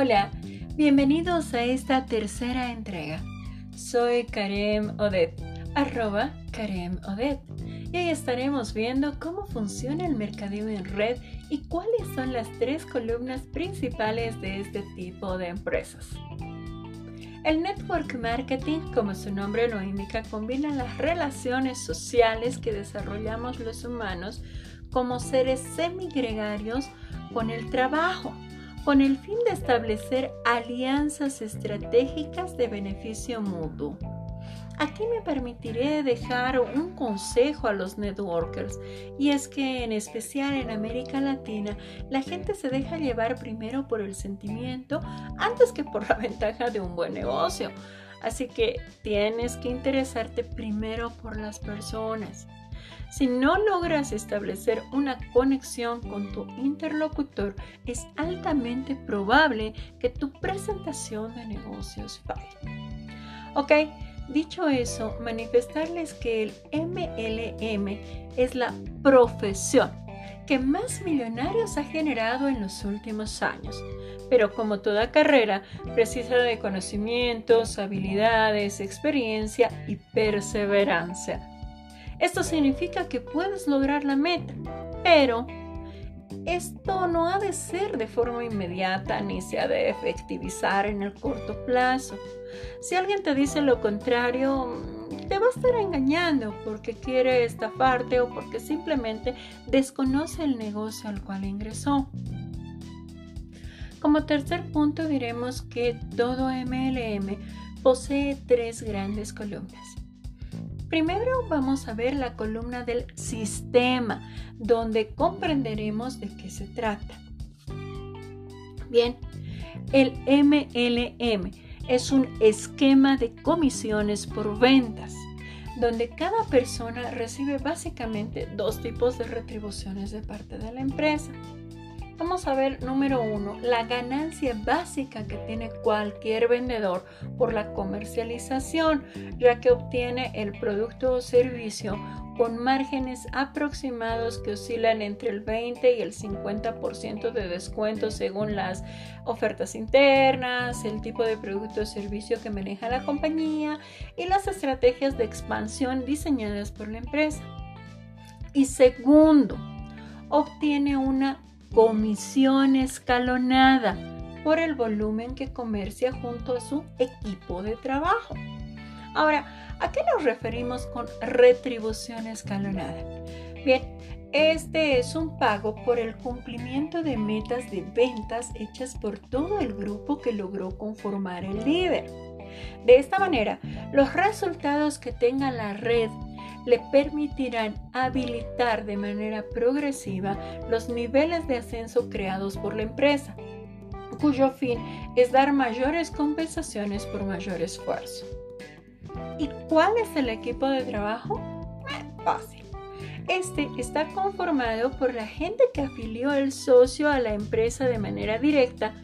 Hola, bienvenidos a esta tercera entrega. Soy Karem Odet, arroba Karem Odet, y hoy estaremos viendo cómo funciona el mercadeo en red y cuáles son las tres columnas principales de este tipo de empresas. El network marketing, como su nombre lo indica, combina las relaciones sociales que desarrollamos los humanos como seres semigregarios con el trabajo con el fin de establecer alianzas estratégicas de beneficio mutuo. Aquí me permitiré dejar un consejo a los networkers y es que en especial en América Latina la gente se deja llevar primero por el sentimiento antes que por la ventaja de un buen negocio. Así que tienes que interesarte primero por las personas. Si no logras establecer una conexión con tu interlocutor, es altamente probable que tu presentación de negocios falle. Ok, dicho eso, manifestarles que el MLM es la profesión que más millonarios ha generado en los últimos años. Pero como toda carrera, precisa de conocimientos, habilidades, experiencia y perseverancia. Esto significa que puedes lograr la meta, pero esto no ha de ser de forma inmediata ni se ha de efectivizar en el corto plazo. Si alguien te dice lo contrario, te va a estar engañando porque quiere estafarte o porque simplemente desconoce el negocio al cual ingresó. Como tercer punto diremos que todo MLM posee tres grandes columnas. Primero vamos a ver la columna del sistema, donde comprenderemos de qué se trata. Bien, el MLM es un esquema de comisiones por ventas, donde cada persona recibe básicamente dos tipos de retribuciones de parte de la empresa. Vamos a ver, número uno, la ganancia básica que tiene cualquier vendedor por la comercialización, ya que obtiene el producto o servicio con márgenes aproximados que oscilan entre el 20 y el 50% de descuento según las ofertas internas, el tipo de producto o servicio que maneja la compañía y las estrategias de expansión diseñadas por la empresa. Y segundo, obtiene una comisión escalonada por el volumen que comercia junto a su equipo de trabajo. Ahora, ¿a qué nos referimos con retribución escalonada? Bien, este es un pago por el cumplimiento de metas de ventas hechas por todo el grupo que logró conformar el líder. De esta manera, los resultados que tenga la red le permitirán habilitar de manera progresiva los niveles de ascenso creados por la empresa, cuyo fin es dar mayores compensaciones por mayor esfuerzo. ¿Y cuál es el equipo de trabajo? Fácil. Este está conformado por la gente que afilió el socio a la empresa de manera directa,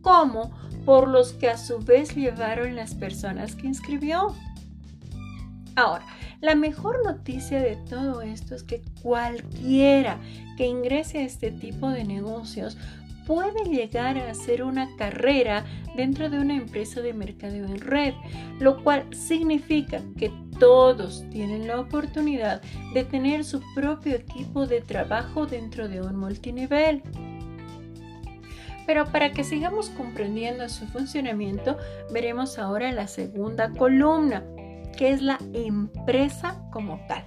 como por los que a su vez llevaron las personas que inscribió. Ahora, la mejor noticia de todo esto es que cualquiera que ingrese a este tipo de negocios puede llegar a hacer una carrera dentro de una empresa de mercadeo en red, lo cual significa que todos tienen la oportunidad de tener su propio equipo de trabajo dentro de un multinivel. Pero para que sigamos comprendiendo su funcionamiento, veremos ahora la segunda columna, que es la empresa como tal.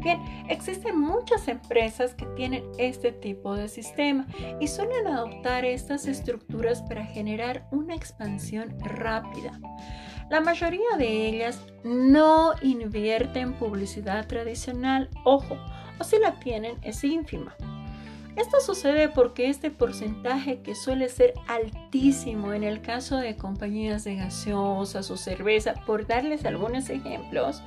Bien, existen muchas empresas que tienen este tipo de sistema y suelen adoptar estas estructuras para generar una expansión rápida. La mayoría de ellas no invierten en publicidad tradicional, ojo, o si la tienen es ínfima. Esto sucede porque este porcentaje que suele ser altísimo en el caso de compañías de gaseosas o cerveza, por darles algunos ejemplos,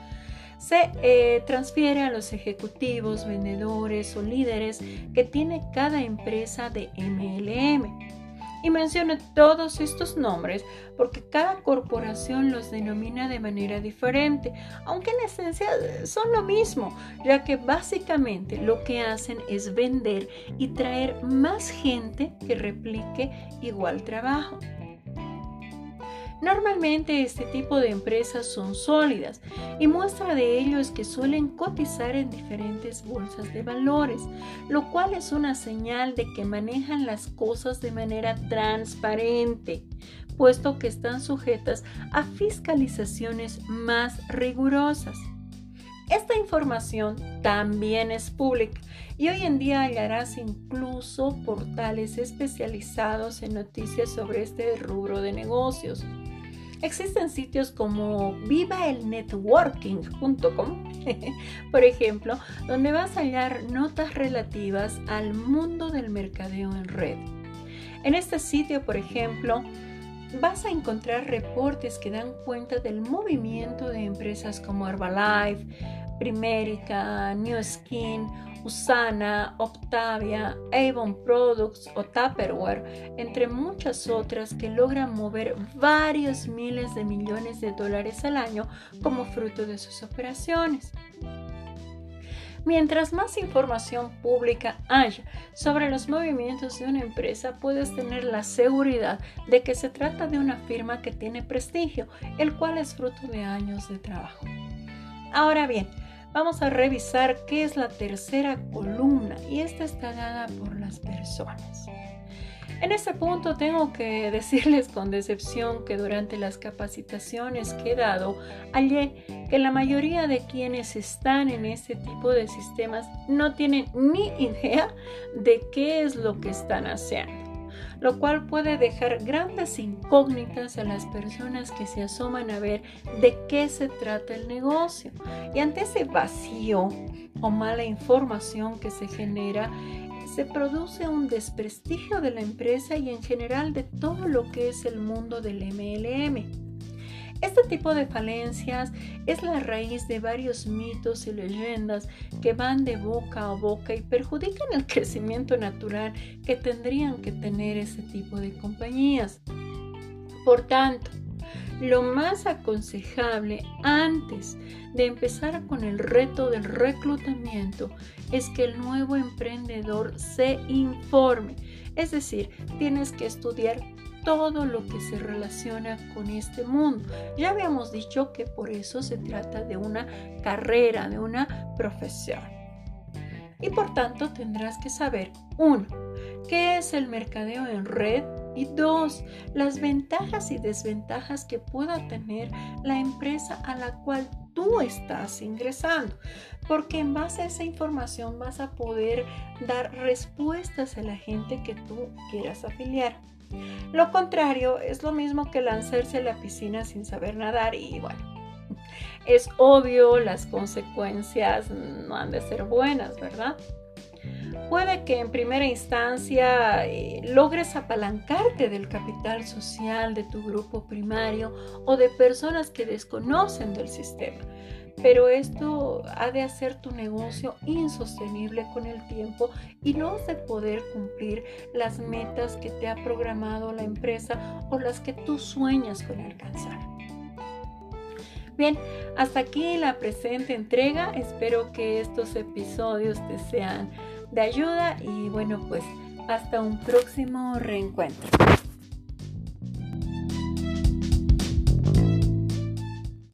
se eh, transfiere a los ejecutivos, vendedores o líderes que tiene cada empresa de MLM. Y menciono todos estos nombres porque cada corporación los denomina de manera diferente, aunque en esencia son lo mismo, ya que básicamente lo que hacen es vender y traer más gente que replique igual trabajo. Normalmente este tipo de empresas son sólidas y muestra de ello es que suelen cotizar en diferentes bolsas de valores, lo cual es una señal de que manejan las cosas de manera transparente, puesto que están sujetas a fiscalizaciones más rigurosas. Esta información también es pública y hoy en día hallarás incluso portales especializados en noticias sobre este rubro de negocios. Existen sitios como vivaelnetworking.com, por ejemplo, donde vas a hallar notas relativas al mundo del mercadeo en red. En este sitio, por ejemplo, vas a encontrar reportes que dan cuenta del movimiento de empresas como Herbalife, Primerica, New Skin Usana, Octavia, Avon Products o Tupperware, entre muchas otras que logran mover varios miles de millones de dólares al año como fruto de sus operaciones. Mientras más información pública haya sobre los movimientos de una empresa, puedes tener la seguridad de que se trata de una firma que tiene prestigio, el cual es fruto de años de trabajo. Ahora bien, vamos a revisar qué es la tercera columna y esta está dada por las personas. En este punto tengo que decirles con decepción que durante las capacitaciones que he dado hallé que la mayoría de quienes están en este tipo de sistemas no tienen ni idea de qué es lo que están haciendo lo cual puede dejar grandes incógnitas a las personas que se asoman a ver de qué se trata el negocio. Y ante ese vacío o mala información que se genera, se produce un desprestigio de la empresa y en general de todo lo que es el mundo del MLM. Este tipo de falencias es la raíz de varios mitos y leyendas que van de boca a boca y perjudican el crecimiento natural que tendrían que tener ese tipo de compañías. Por tanto, lo más aconsejable antes de empezar con el reto del reclutamiento es que el nuevo emprendedor se informe. Es decir, tienes que estudiar todo lo que se relaciona con este mundo. Ya habíamos dicho que por eso se trata de una carrera, de una profesión. Y por tanto tendrás que saber, uno, qué es el mercadeo en red y dos, las ventajas y desventajas que pueda tener la empresa a la cual tú estás ingresando. Porque en base a esa información vas a poder dar respuestas a la gente que tú quieras afiliar. Lo contrario es lo mismo que lanzarse a la piscina sin saber nadar y bueno, es obvio las consecuencias no han de ser buenas, ¿verdad? Puede que en primera instancia eh, logres apalancarte del capital social de tu grupo primario o de personas que desconocen del sistema pero esto ha de hacer tu negocio insostenible con el tiempo y no has de poder cumplir las metas que te ha programado la empresa o las que tú sueñas con alcanzar. Bien, hasta aquí la presente entrega. Espero que estos episodios te sean de ayuda y bueno, pues hasta un próximo reencuentro.